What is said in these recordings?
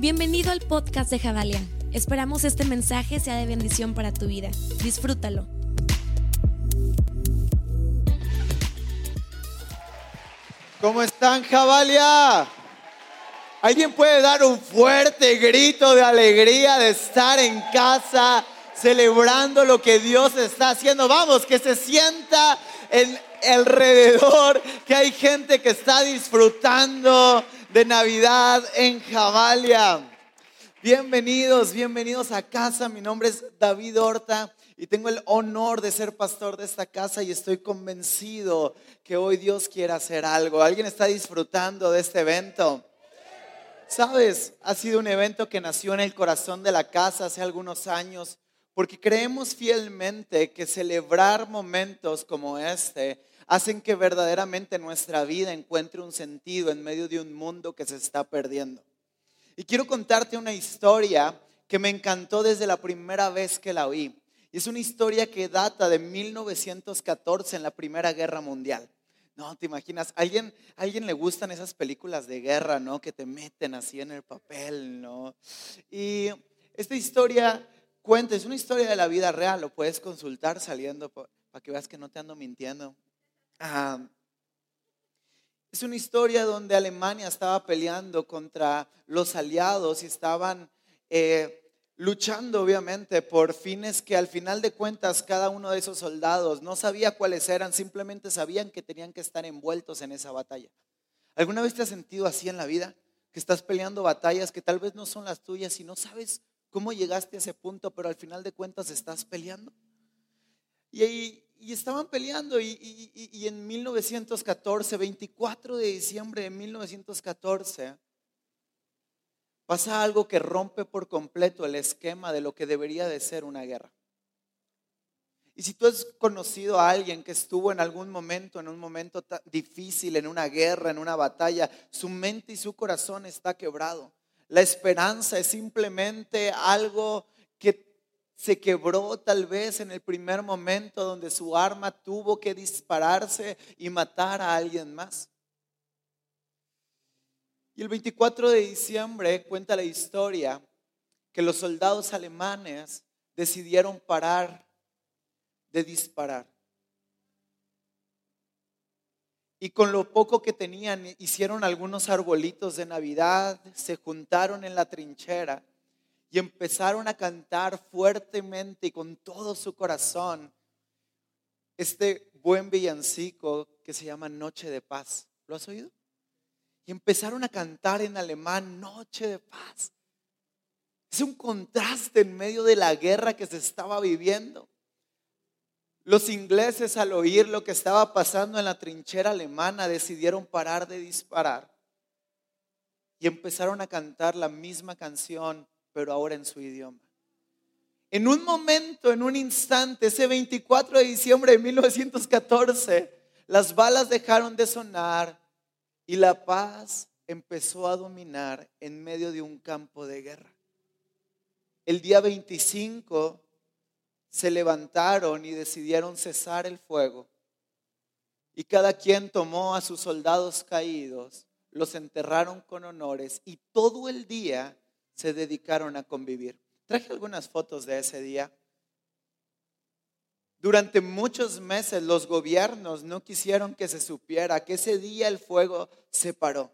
Bienvenido al podcast de Javalia. Esperamos este mensaje sea de bendición para tu vida. Disfrútalo. ¿Cómo están, Javalia? ¿Alguien puede dar un fuerte grito de alegría de estar en casa celebrando lo que Dios está haciendo? Vamos, que se sienta en alrededor, que hay gente que está disfrutando de Navidad en Javalia. Bienvenidos, bienvenidos a casa. Mi nombre es David Horta y tengo el honor de ser pastor de esta casa y estoy convencido que hoy Dios quiere hacer algo. ¿Alguien está disfrutando de este evento? Sabes, ha sido un evento que nació en el corazón de la casa hace algunos años porque creemos fielmente que celebrar momentos como este hacen que verdaderamente nuestra vida encuentre un sentido en medio de un mundo que se está perdiendo. Y quiero contarte una historia que me encantó desde la primera vez que la oí. Y es una historia que data de 1914 en la Primera Guerra Mundial. No, te imaginas, ¿alguien, alguien le gustan esas películas de guerra, ¿no? Que te meten así en el papel, ¿no? Y esta historia cuenta, es una historia de la vida real, lo puedes consultar saliendo para que veas que no te ando mintiendo. Es una historia donde Alemania estaba peleando contra los aliados y estaban eh, luchando obviamente por fines que al final de cuentas cada uno de esos soldados no sabía cuáles eran, simplemente sabían que tenían que estar envueltos en esa batalla. ¿Alguna vez te has sentido así en la vida? Que estás peleando batallas que tal vez no son las tuyas y no sabes cómo llegaste a ese punto, pero al final de cuentas estás peleando. Y, estaban peleando y, y, en 1914, 24 de diciembre de 1914, pasa algo que rompe por completo el esquema de lo que debería de ser una guerra. Y si tú has conocido a alguien que estuvo en algún momento, en un momento difícil, en una guerra, en una batalla, su mente y su corazón está quebrado. La esperanza es simplemente algo que se quebró tal vez en el primer momento donde su arma tuvo que dispararse y matar a alguien más. Y el 24 de diciembre cuenta la historia que los soldados alemanes decidieron parar de disparar. Y con lo poco que tenían, hicieron algunos arbolitos de Navidad, se juntaron en la trinchera y empezaron a cantar fuertemente y con todo su corazón este buen villancico que se llama Noche de Paz. ¿Lo has oído? Y empezaron a cantar en alemán Noche de Paz. Es un contraste en medio de la guerra que se estaba viviendo. Los ingleses al oír lo que estaba pasando en la trinchera alemana decidieron parar de disparar y empezaron a cantar la misma canción pero ahora en su idioma. En un momento, en un instante, ese 24 de diciembre de 1914, las balas dejaron de sonar y la paz empezó a dominar en medio de un campo de guerra. El día 25 se levantaron y decidieron cesar el fuego. Y cada quien tomó a sus soldados caídos, los enterraron con honores y todo el día se dedicaron a convivir. Traje algunas fotos de ese día. Durante muchos meses los gobiernos no quisieron que se supiera que ese día el fuego se paró.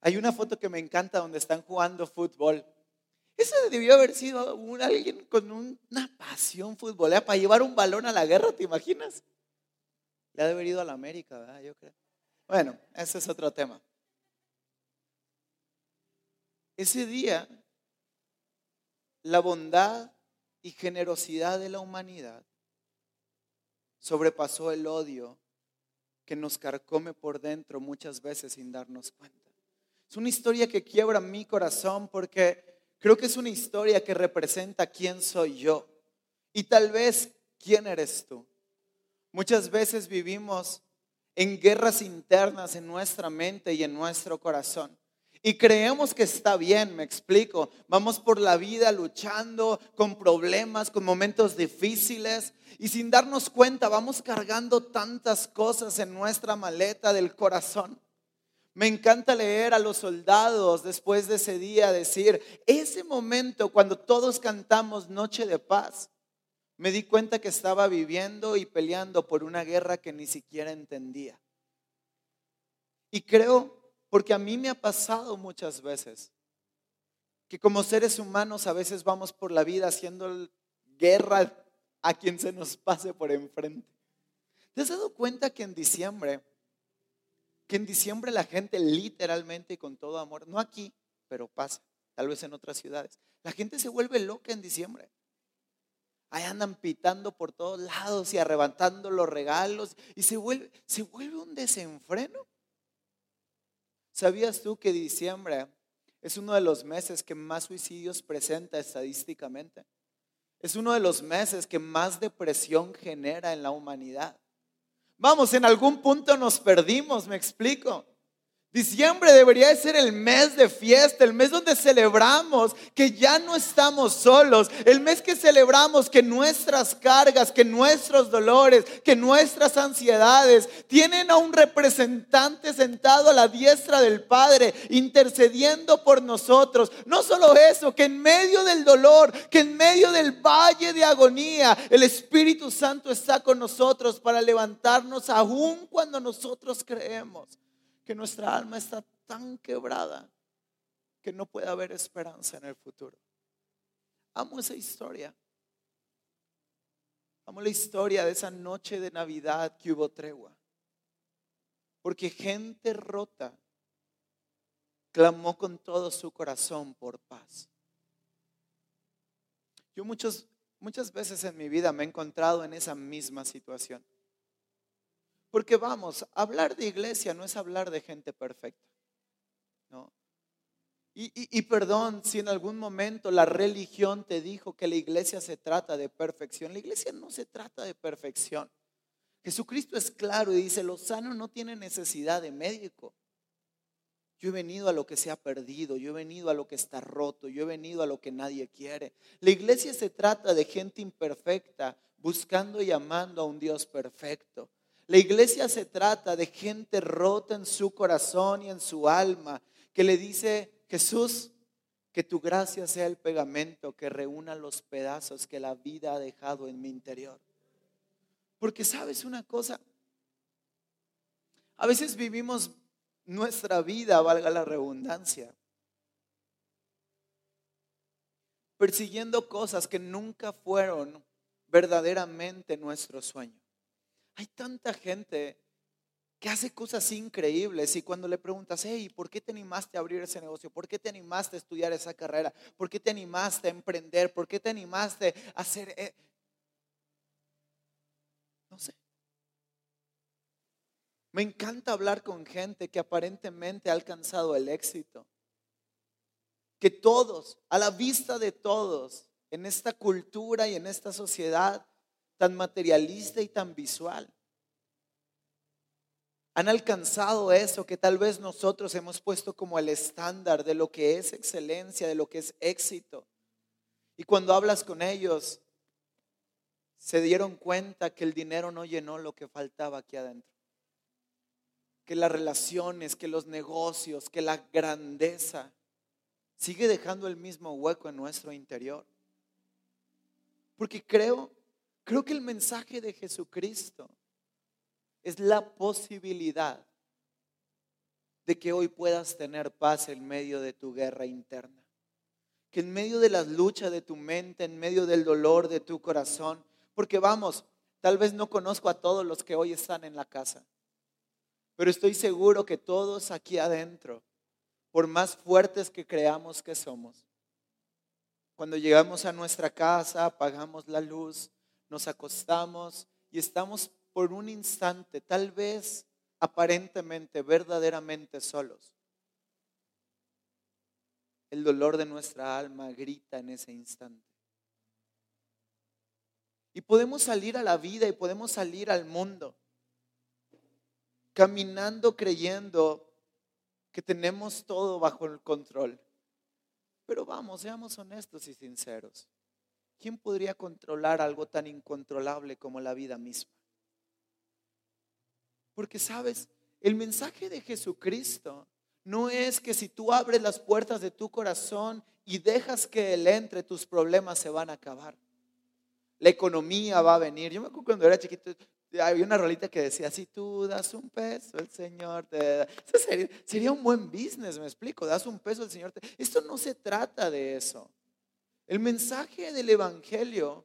Hay una foto que me encanta donde están jugando fútbol. Ese debió haber sido alguien con una pasión futbolera para llevar un balón a la guerra, ¿te imaginas? Le ha de haber ido a la América, ¿verdad? Yo creo. Bueno, ese es otro tema. Ese día la bondad y generosidad de la humanidad sobrepasó el odio que nos carcome por dentro muchas veces sin darnos cuenta. Es una historia que quiebra mi corazón porque creo que es una historia que representa quién soy yo y tal vez quién eres tú. Muchas veces vivimos en guerras internas en nuestra mente y en nuestro corazón. Y creemos que está bien, me explico. Vamos por la vida luchando con problemas, con momentos difíciles y sin darnos cuenta vamos cargando tantas cosas en nuestra maleta del corazón. Me encanta leer a los soldados después de ese día decir, ese momento cuando todos cantamos Noche de Paz, me di cuenta que estaba viviendo y peleando por una guerra que ni siquiera entendía. Y creo, porque a mí me ha pasado muchas veces, que como seres humanos a veces vamos por la vida haciendo guerra a quien se nos pase por enfrente. ¿Te has dado cuenta que en diciembre, que en diciembre la gente literalmente y con todo amor, no aquí, pero pasa, tal vez en otras ciudades, la gente se vuelve loca en diciembre. Ahí andan pitando por todos lados y arrebatando los regalos y se vuelve, se vuelve un desenfreno. ¿Sabías tú que diciembre es uno de los meses que más suicidios presenta estadísticamente? Es uno de los meses que más depresión genera en la humanidad. Vamos, en algún punto nos perdimos, me explico. Diciembre debería ser el mes de fiesta, el mes donde celebramos que ya no estamos solos, el mes que celebramos que nuestras cargas, que nuestros dolores, que nuestras ansiedades tienen a un representante sentado a la diestra del Padre, intercediendo por nosotros. No solo eso, que en medio del dolor, que en medio del valle de agonía, el Espíritu Santo está con nosotros para levantarnos aún cuando nosotros creemos que nuestra alma está tan quebrada que no puede haber esperanza en el futuro. Amo esa historia. Amo la historia de esa noche de Navidad que hubo tregua. Porque gente rota clamó con todo su corazón por paz. Yo muchas veces en mi vida me he encontrado en esa misma situación. Porque vamos, hablar de iglesia no es hablar de gente perfecta. ¿no? Y, y, perdón si en algún momento la religión te dijo que la iglesia se trata de perfección. La iglesia no se trata de perfección. Jesucristo es claro y dice, los sanos no tienen necesidad de médico. Yo he venido a lo que se ha perdido, yo he venido a lo que está roto, yo he venido a lo que nadie quiere. La iglesia se trata de gente imperfecta buscando y amando a un Dios perfecto. La iglesia se trata de gente rota en su corazón y en su alma, que le dice, Jesús, que tu gracia sea el pegamento que reúna los pedazos que la vida ha dejado en mi interior. Porque sabes una cosa, a veces vivimos nuestra vida, valga la redundancia, persiguiendo cosas que nunca fueron verdaderamente nuestro sueño. Hay tanta gente que hace cosas increíbles y cuando le preguntas, hey, ¿por qué te animaste a abrir ese negocio? ¿Por qué te animaste a estudiar esa carrera? ¿Por qué te animaste a emprender? ¿Por qué te animaste a hacer... E-? No sé. Me encanta hablar con gente que aparentemente ha alcanzado el éxito. Que todos, a la vista de todos, en esta cultura y en esta sociedad, tan materialista y tan visual. Han alcanzado eso que tal vez nosotros hemos puesto como el estándar de lo que es excelencia, de lo que es éxito. Y cuando hablas con ellos, se dieron cuenta que el dinero no llenó lo que faltaba aquí adentro. Que las relaciones, que los negocios, que la grandeza sigue dejando el mismo hueco en nuestro interior. Porque creo Creo que el mensaje de Jesucristo es la posibilidad de que hoy puedas tener paz en medio de tu guerra interna. Que en medio de las luchas de tu mente, en medio del dolor de tu corazón, porque vamos, tal vez no conozco a todos los que hoy están en la casa, pero estoy seguro que todos aquí adentro, por más fuertes que creamos que somos, cuando llegamos a nuestra casa, apagamos la luz, nos acostamos y estamos por un instante, tal vez aparentemente, verdaderamente solos. El dolor de nuestra alma grita en ese instante. Y podemos salir a la vida y podemos salir al mundo caminando creyendo que tenemos todo bajo el control. Pero vamos, seamos honestos y sinceros. ¿Quién podría controlar algo tan incontrolable como la vida misma? Porque sabes, el mensaje de Jesucristo no es que si tú abres las puertas de tu corazón y dejas que Él entre, tus problemas se van a acabar. La economía va a venir. Yo me acuerdo cuando era chiquito, había una rolita que decía, si tú das un peso, el Señor te da. sería, sería, un buen business, me explico, das un peso, el Señor te... Esto no se trata de eso. El mensaje del Evangelio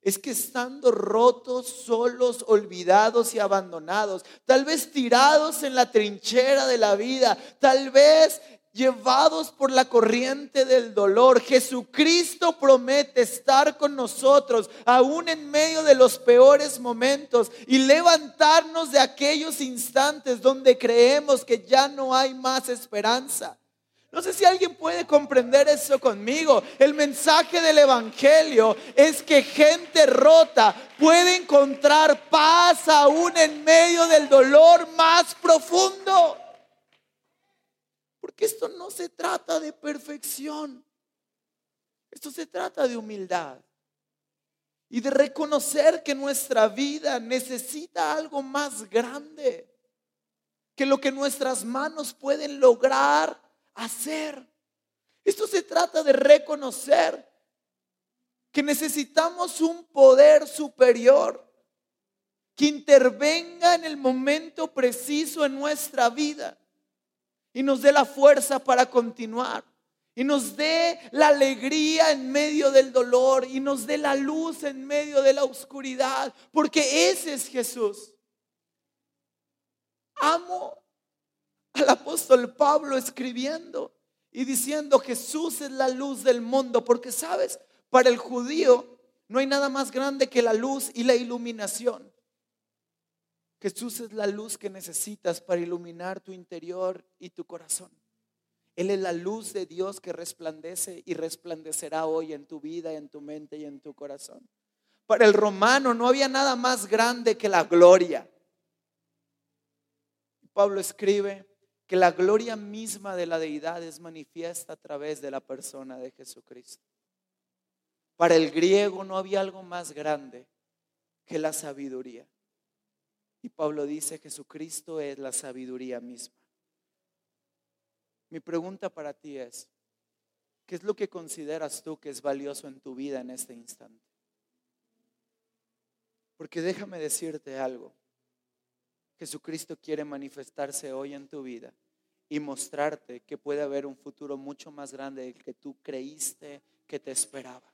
es que estando rotos, solos, olvidados y abandonados, tal vez tirados en la trinchera de la vida, tal vez llevados por la corriente del dolor, Jesucristo promete estar con nosotros aún en medio de los peores momentos y levantarnos de aquellos instantes donde creemos que ya no hay más esperanza. No sé si alguien puede comprender eso conmigo. El mensaje del Evangelio es que gente rota puede encontrar paz aún en medio del dolor más profundo. Porque esto no se trata de perfección. Esto se trata de humildad y de reconocer que nuestra vida necesita algo más grande que lo que nuestras manos pueden lograr hacer. Esto se trata de reconocer que necesitamos un poder superior que intervenga en el momento preciso en nuestra vida y nos dé la fuerza para continuar y nos dé la alegría en medio del dolor y nos dé la luz en medio de la oscuridad, porque ese es Jesús. Amo al apóstol Pablo escribiendo y diciendo Jesús es la luz del mundo, porque sabes, para el judío no hay nada más grande que la luz y la iluminación. Jesús es la luz que necesitas para iluminar tu interior y tu corazón. Él es la luz de Dios que resplandece y resplandecerá hoy en tu vida, en tu mente y en tu corazón. Para el romano no había nada más grande que la gloria. Pablo escribe, que la gloria misma de la deidad es manifiesta a través de la persona de Jesucristo. Para el griego no había algo más grande que la sabiduría. Y Pablo dice, Jesucristo es la sabiduría misma. Mi pregunta para ti es, ¿qué es lo que consideras tú que es valioso en tu vida en este instante? Porque déjame decirte algo. Jesucristo quiere manifestarse hoy en tu vida y mostrarte que puede haber un futuro mucho más grande del que tú creíste que te esperaba.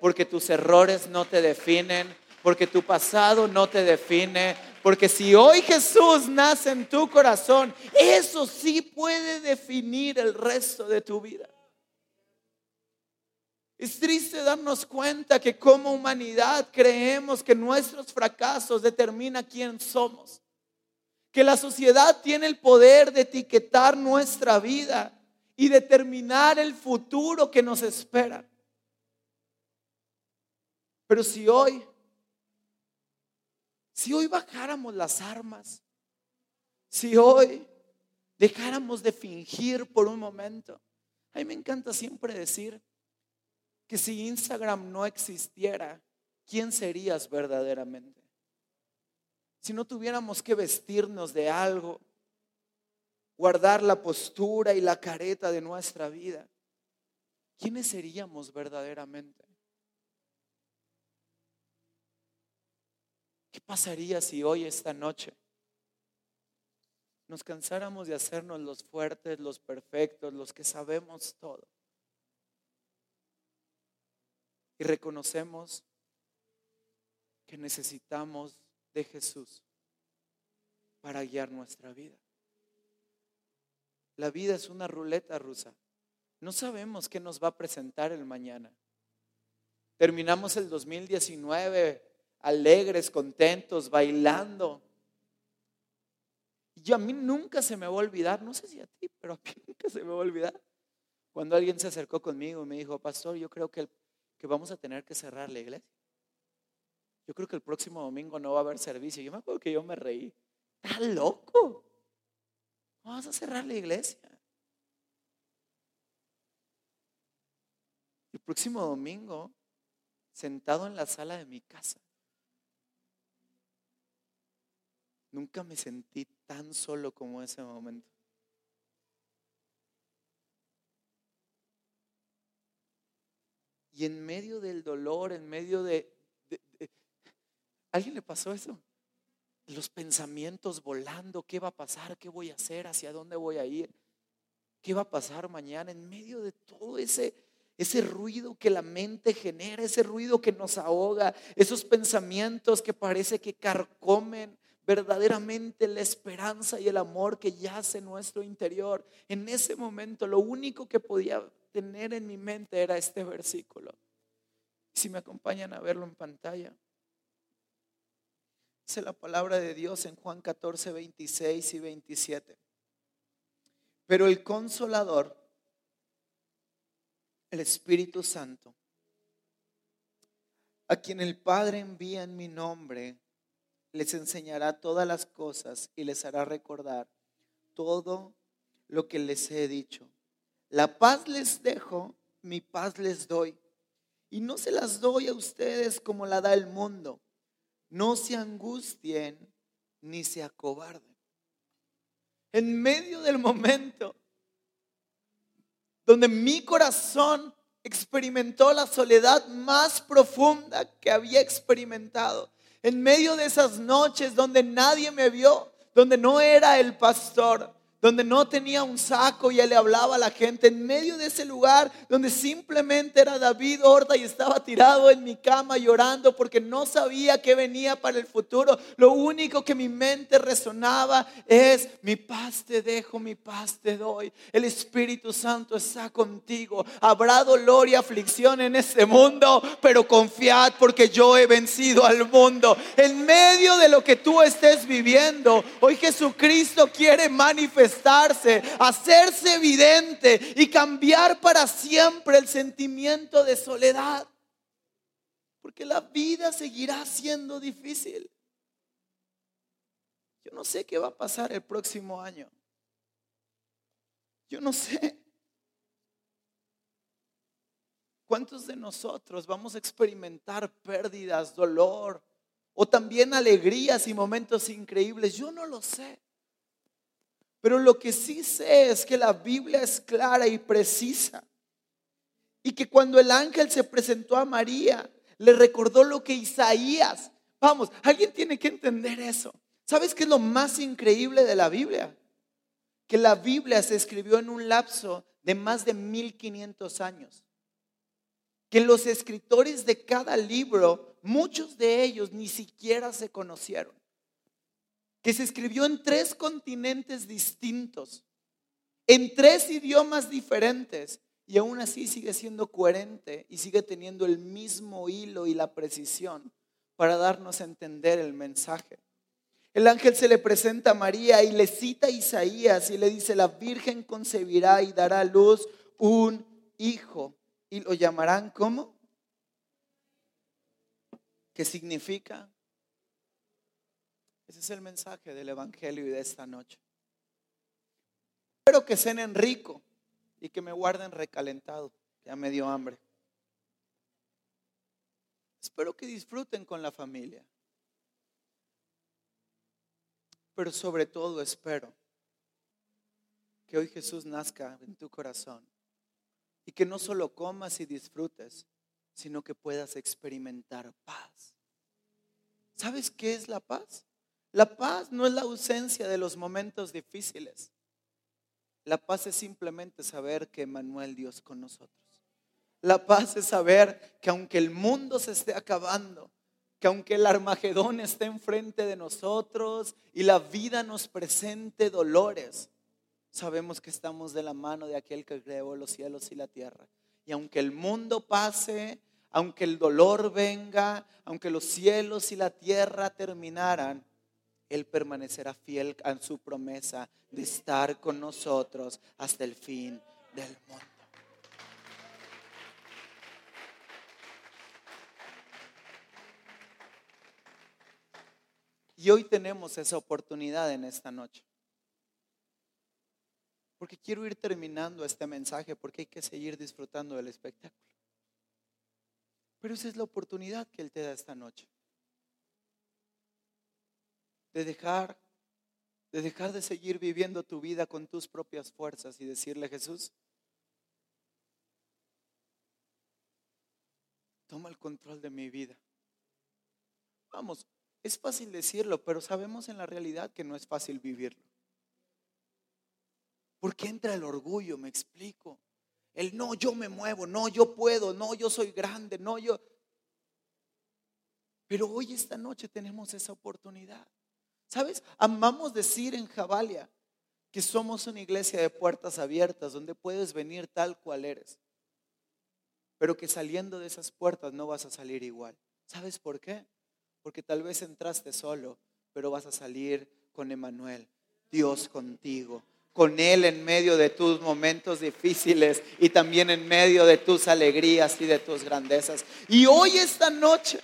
Porque tus errores no te definen, porque tu pasado no te define, porque si hoy Jesús nace en tu corazón, eso sí puede definir el resto de tu vida. Es triste darnos cuenta que como humanidad creemos que nuestros fracasos determinan quién somos que la sociedad tiene el poder de etiquetar nuestra vida y determinar el futuro que nos espera. Pero si hoy, si hoy bajáramos las armas, si hoy dejáramos de fingir por un momento, a mí me encanta siempre decir que si Instagram no existiera, ¿quién serías verdaderamente? Si no tuviéramos que vestirnos de algo, guardar la postura y la careta de nuestra vida, ¿quiénes seríamos verdaderamente? ¿Qué pasaría si hoy, esta noche, nos cansáramos de hacernos los fuertes, los perfectos, los que sabemos todo? Y reconocemos que necesitamos de Jesús para guiar nuestra vida. La vida es una ruleta rusa. No sabemos qué nos va a presentar el mañana. Terminamos el 2019 alegres, contentos, bailando. Y a mí nunca se me va a olvidar, no sé si a ti, pero a mí nunca se me va a olvidar. Cuando alguien se acercó conmigo y me dijo, pastor, yo creo que, que vamos a tener que cerrar la iglesia yo creo que el próximo domingo no va a haber servicio. Yo me acuerdo que yo me reí. ¿Estás loco? Vamos a cerrar la iglesia. El próximo domingo, sentado en la sala de mi casa, nunca me sentí tan solo como ese momento. Y en medio del dolor, en medio de ¿Alguien le pasó eso? Los pensamientos volando, ¿qué va a pasar? ¿Qué voy a hacer? ¿Hacia dónde voy a ir? ¿Qué va a pasar mañana? En medio de todo ese, ese ruido que la mente genera, ese ruido que nos ahoga, esos pensamientos que parece que carcomen verdaderamente la esperanza y el amor que yace en nuestro interior. En ese momento lo único que podía tener en mi mente era este versículo. Si me acompañan a verlo en pantalla. Dice la palabra de Dios en Juan 14, 26 y 27. Pero el consolador, el Espíritu Santo, a quien el Padre envía en mi nombre, les enseñará todas las cosas y les hará recordar todo lo que les he dicho. La paz les dejo, mi paz les doy. Y no se las doy a ustedes como la da el mundo. No se angustien ni se acobarden. En medio del momento donde mi corazón experimentó la soledad más profunda que había experimentado, en medio de esas noches donde nadie me vio, donde no era el pastor, donde no tenía un saco y él le hablaba a la gente, en medio de ese lugar donde simplemente era David Horta y estaba tirado en mi cama llorando porque no sabía qué venía para el futuro. Lo único que mi mente resonaba es, mi paz te dejo, mi paz te doy. El Espíritu Santo está contigo. Habrá dolor y aflicción en este mundo, pero confiad porque yo he vencido al mundo. En medio de lo que tú estés viviendo, hoy Jesucristo quiere manifestar hacerse evidente y cambiar para siempre el sentimiento de soledad. Porque la vida seguirá siendo difícil. Yo no sé qué va a pasar el próximo año. Yo no sé. ¿Cuántos de nosotros vamos a experimentar pérdidas, dolor o también alegrías y momentos increíbles? Yo no lo sé. Pero lo que sí sé es que la Biblia es clara y precisa. Y que cuando el ángel se presentó a María, le recordó lo que Isaías. Vamos, alguien tiene que entender eso. ¿Sabes qué es lo más increíble de la Biblia? Que la Biblia se escribió en un lapso de más de 1500 años. Que los escritores de cada libro, muchos de ellos ni siquiera se conocieron que se escribió en tres continentes distintos, en tres idiomas diferentes, y aún así sigue siendo coherente y sigue teniendo el mismo hilo y la precisión para darnos a entender el mensaje. El ángel se le presenta a María y le cita a Isaías y le dice, la Virgen concebirá y dará a luz un hijo y lo llamarán ¿cómo? ¿Qué significa? Ese es el mensaje del Evangelio y de esta noche. Espero que cenen rico y que me guarden recalentado. Ya me dio hambre. Espero que disfruten con la familia. Pero sobre todo espero que hoy Jesús nazca en tu corazón y que no solo comas y disfrutes, sino que puedas experimentar paz. ¿Sabes qué es la paz? La paz no es la ausencia de los momentos difíciles. La paz es simplemente saber que Manuel Dios con nosotros. La paz es saber que aunque el mundo se esté acabando, que aunque el Armagedón esté enfrente de nosotros y la vida nos presente dolores, sabemos que estamos de la mano de aquel que creó los cielos y la tierra. Y aunque el mundo pase, aunque el dolor venga, aunque los cielos y la tierra terminaran, él permanecerá fiel a su promesa de estar con nosotros hasta el fin del mundo. Y hoy tenemos esa oportunidad en esta noche. Porque quiero ir terminando este mensaje porque hay que seguir disfrutando del espectáculo. Pero esa es la oportunidad que Él te da esta noche de dejar de dejar de seguir viviendo tu vida con tus propias fuerzas y decirle, Jesús, toma el control de mi vida. Vamos, es fácil decirlo, pero sabemos en la realidad que no es fácil vivirlo. Porque entra el orgullo, me explico. El no, yo me muevo, no, yo puedo, no, yo soy grande, no, yo... Pero hoy, esta noche, tenemos esa oportunidad. ¿Sabes? Amamos decir en Jabalia que somos una iglesia de puertas abiertas, donde puedes venir tal cual eres. Pero que saliendo de esas puertas no vas a salir igual. ¿Sabes por qué? Porque tal vez entraste solo, pero vas a salir con Emanuel, Dios contigo, con Él en medio de tus momentos difíciles y también en medio de tus alegrías y de tus grandezas. Y hoy, esta noche,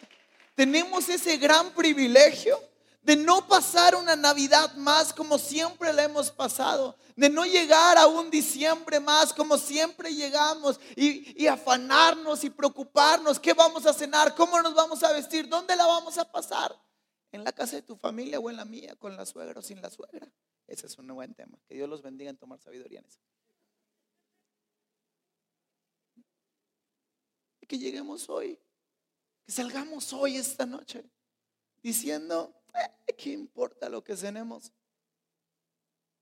tenemos ese gran privilegio de no pasar una Navidad más como siempre la hemos pasado, de no llegar a un diciembre más como siempre llegamos y, y, afanarnos y preocuparnos, ¿qué vamos a cenar? ¿Cómo nos vamos a vestir? ¿Dónde la vamos a pasar? ¿En la casa de tu familia o en la mía, con la suegra o sin la suegra? Ese es un buen tema. Que Dios los bendiga en tomar sabiduría en eso. Que lleguemos hoy salgamos hoy, esta noche, diciendo, ¿qué importa lo que tenemos?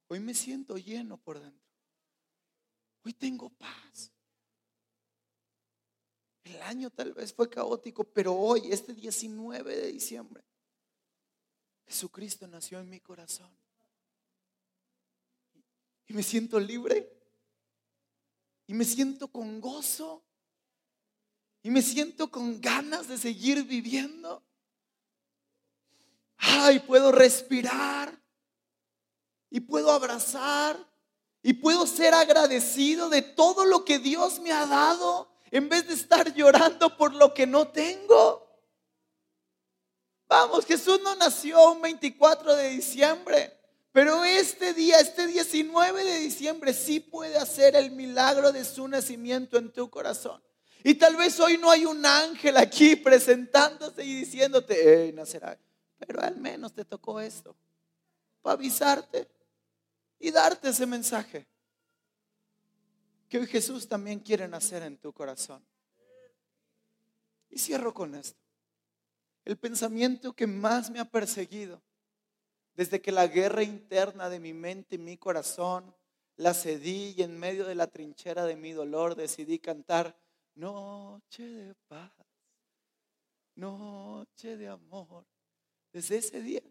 Hoy me siento lleno por dentro. Hoy tengo paz. El año tal vez fue caótico, pero hoy, este 19 de diciembre, Jesucristo nació en mi corazón. Y me siento libre. Y me siento con gozo y me siento con ganas de seguir viviendo. Ay, puedo respirar y puedo abrazar y puedo ser agradecido de todo lo que Dios me ha dado en vez de estar llorando por lo que no tengo. Vamos, Jesús no nació un 24 de diciembre, pero este día, este 19 de diciembre, sí puede hacer el milagro de su nacimiento en tu corazón. Y tal vez hoy no hay un ángel aquí presentándose y diciéndote, hey, nacerá. Pero al menos te tocó esto. Para avisarte y darte ese mensaje. Que hoy Jesús también quiere nacer en tu corazón. Y cierro con esto. El pensamiento que más me ha perseguido desde que la guerra interna de mi mente y mi corazón la cedí y en medio de la trinchera de mi dolor decidí cantar noche de paz, noche de amor. Desde ese día,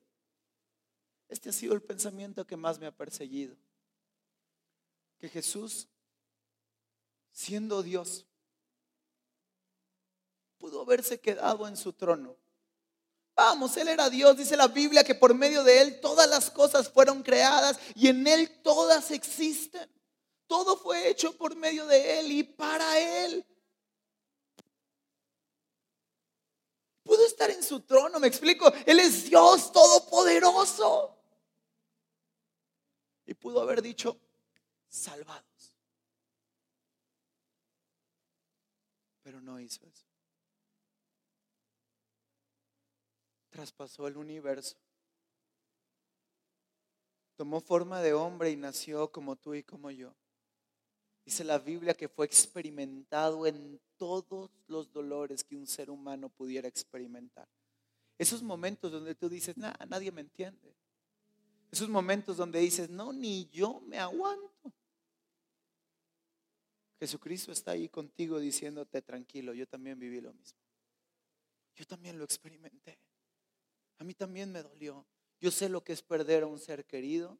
este ha sido el pensamiento que más me ha perseguido. Que Jesús, siendo Dios, pudo haberse quedado en su trono. Vamos, Él era Dios, dice la Biblia que por medio de Él todas las cosas fueron creadas y en Él todas existen. Todo fue hecho por medio de Él y para Él. Pudo estar en su trono, me explico. Él es Dios todopoderoso. Y pudo haber dicho, salvados. Pero no hizo eso. Traspasó el universo. Tomó forma de hombre y nació como tú y como yo. Dice la Biblia que fue experimentado en todos los dolores que un ser humano pudiera experimentar. Esos momentos donde tú dices, nada, nadie me entiende. Esos momentos donde dices, no, ni yo me aguanto. Jesucristo está ahí contigo diciéndote, tranquilo, yo también viví lo mismo. Yo también lo experimenté. A mí también me dolió. Yo sé lo que es perder a un ser querido.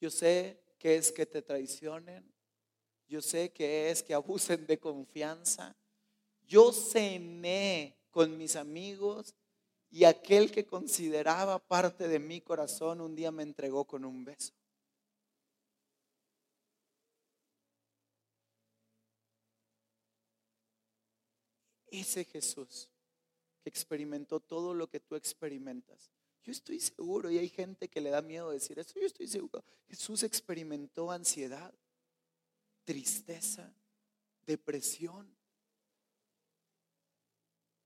Yo sé que es que te traicionen. Yo sé que es que abusen de confianza. Yo cené con mis amigos y aquel que consideraba parte de mi corazón un día me entregó con un beso. Ese Jesús que experimentó todo lo que tú experimentas yo estoy seguro, y hay gente que le da miedo decir eso, yo estoy seguro. Jesús experimentó ansiedad, tristeza, depresión.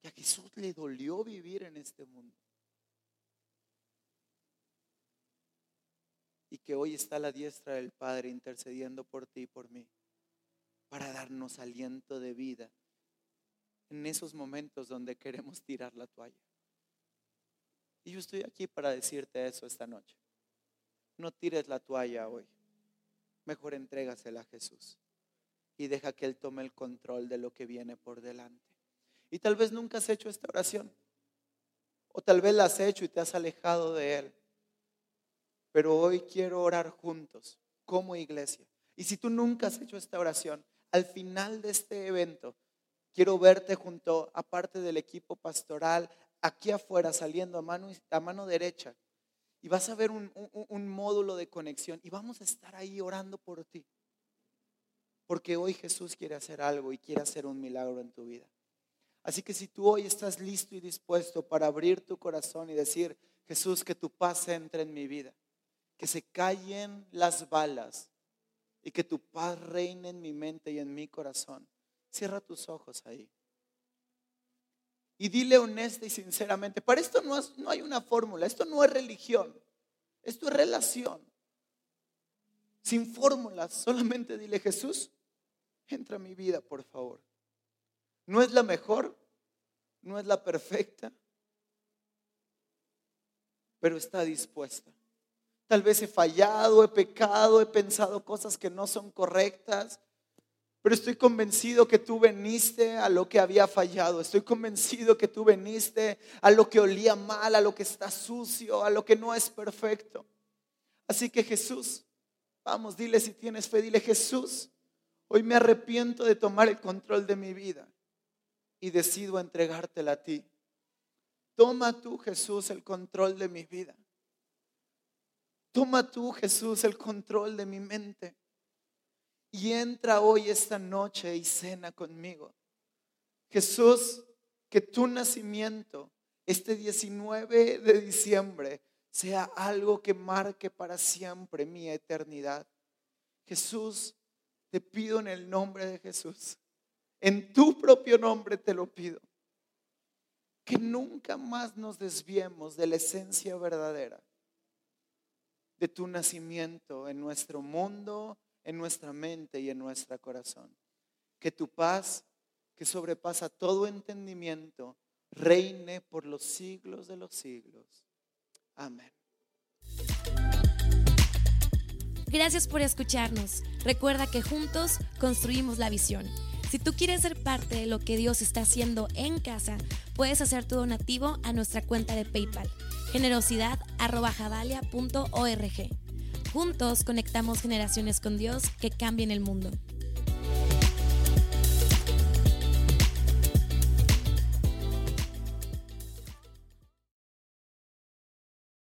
Y a Jesús le dolió vivir en este mundo. Y que hoy está a la diestra del Padre intercediendo por ti y por mí, para darnos aliento de vida en esos momentos donde queremos tirar la toalla. Y yo estoy aquí para decirte eso esta noche. No tires la toalla hoy. Mejor entrégasela a Jesús y deja que Él tome el control de lo que viene por delante. Y tal vez nunca has hecho esta oración. O tal vez la has hecho y te has alejado de Él. Pero hoy quiero orar juntos como iglesia. Y si tú nunca has hecho esta oración, al final de este evento, quiero verte junto, aparte del equipo pastoral, aquí afuera, saliendo a mano, a mano derecha. Y vas a ver un, un módulo de conexión y vamos a estar ahí orando por ti. Porque hoy Jesús quiere hacer algo y quiere hacer un milagro en tu vida. Así que si tú hoy estás listo y dispuesto para abrir tu corazón y decir, Jesús, que tu paz entre en mi vida, que se callen las balas y que tu paz reine en mi mente y en mi corazón. Cierra tus ojos ahí. Y dile honesta y sinceramente, para esto no, no hay una fórmula, esto no es religión, esto es relación. Sin fórmulas, solamente dile Jesús, entra a mi vida, por favor. No es la mejor, no es la perfecta, pero está dispuesta. Tal vez he fallado, he pecado, he pensado cosas que no son correctas, pero estoy convencido que tú veniste a lo que había fallado. Estoy convencido que tú veniste a lo que olía mal, a lo que está sucio, a lo que no es perfecto. Así que Jesús, vamos, dile si tienes fe, dile Jesús, hoy me arrepiento de tomar el control de mi vida y decido entregártela a ti. Toma tú, Jesús, el control de mi vida. Toma tú, Jesús, el control de mi mente. Y entra hoy esta noche y cena conmigo. Jesús, que tu nacimiento, este 19 de diciembre, sea algo que marque para siempre mi eternidad. Jesús, te pido en el nombre de Jesús, en tu propio nombre te lo pido, que nunca más nos desviemos de la esencia verdadera de tu nacimiento en nuestro mundo, en nuestra mente y en nuestro corazón. Que tu paz, que sobrepasa todo entendimiento, reine por los siglos de los siglos. Amén. Gracias por escucharnos. Recuerda que juntos construimos la visión. Si tú quieres ser parte de lo que Dios está haciendo en casa, puedes hacer tu donativo a nuestra cuenta de PayPal generosidad.javalia.org. Juntos conectamos generaciones con Dios que cambien el mundo.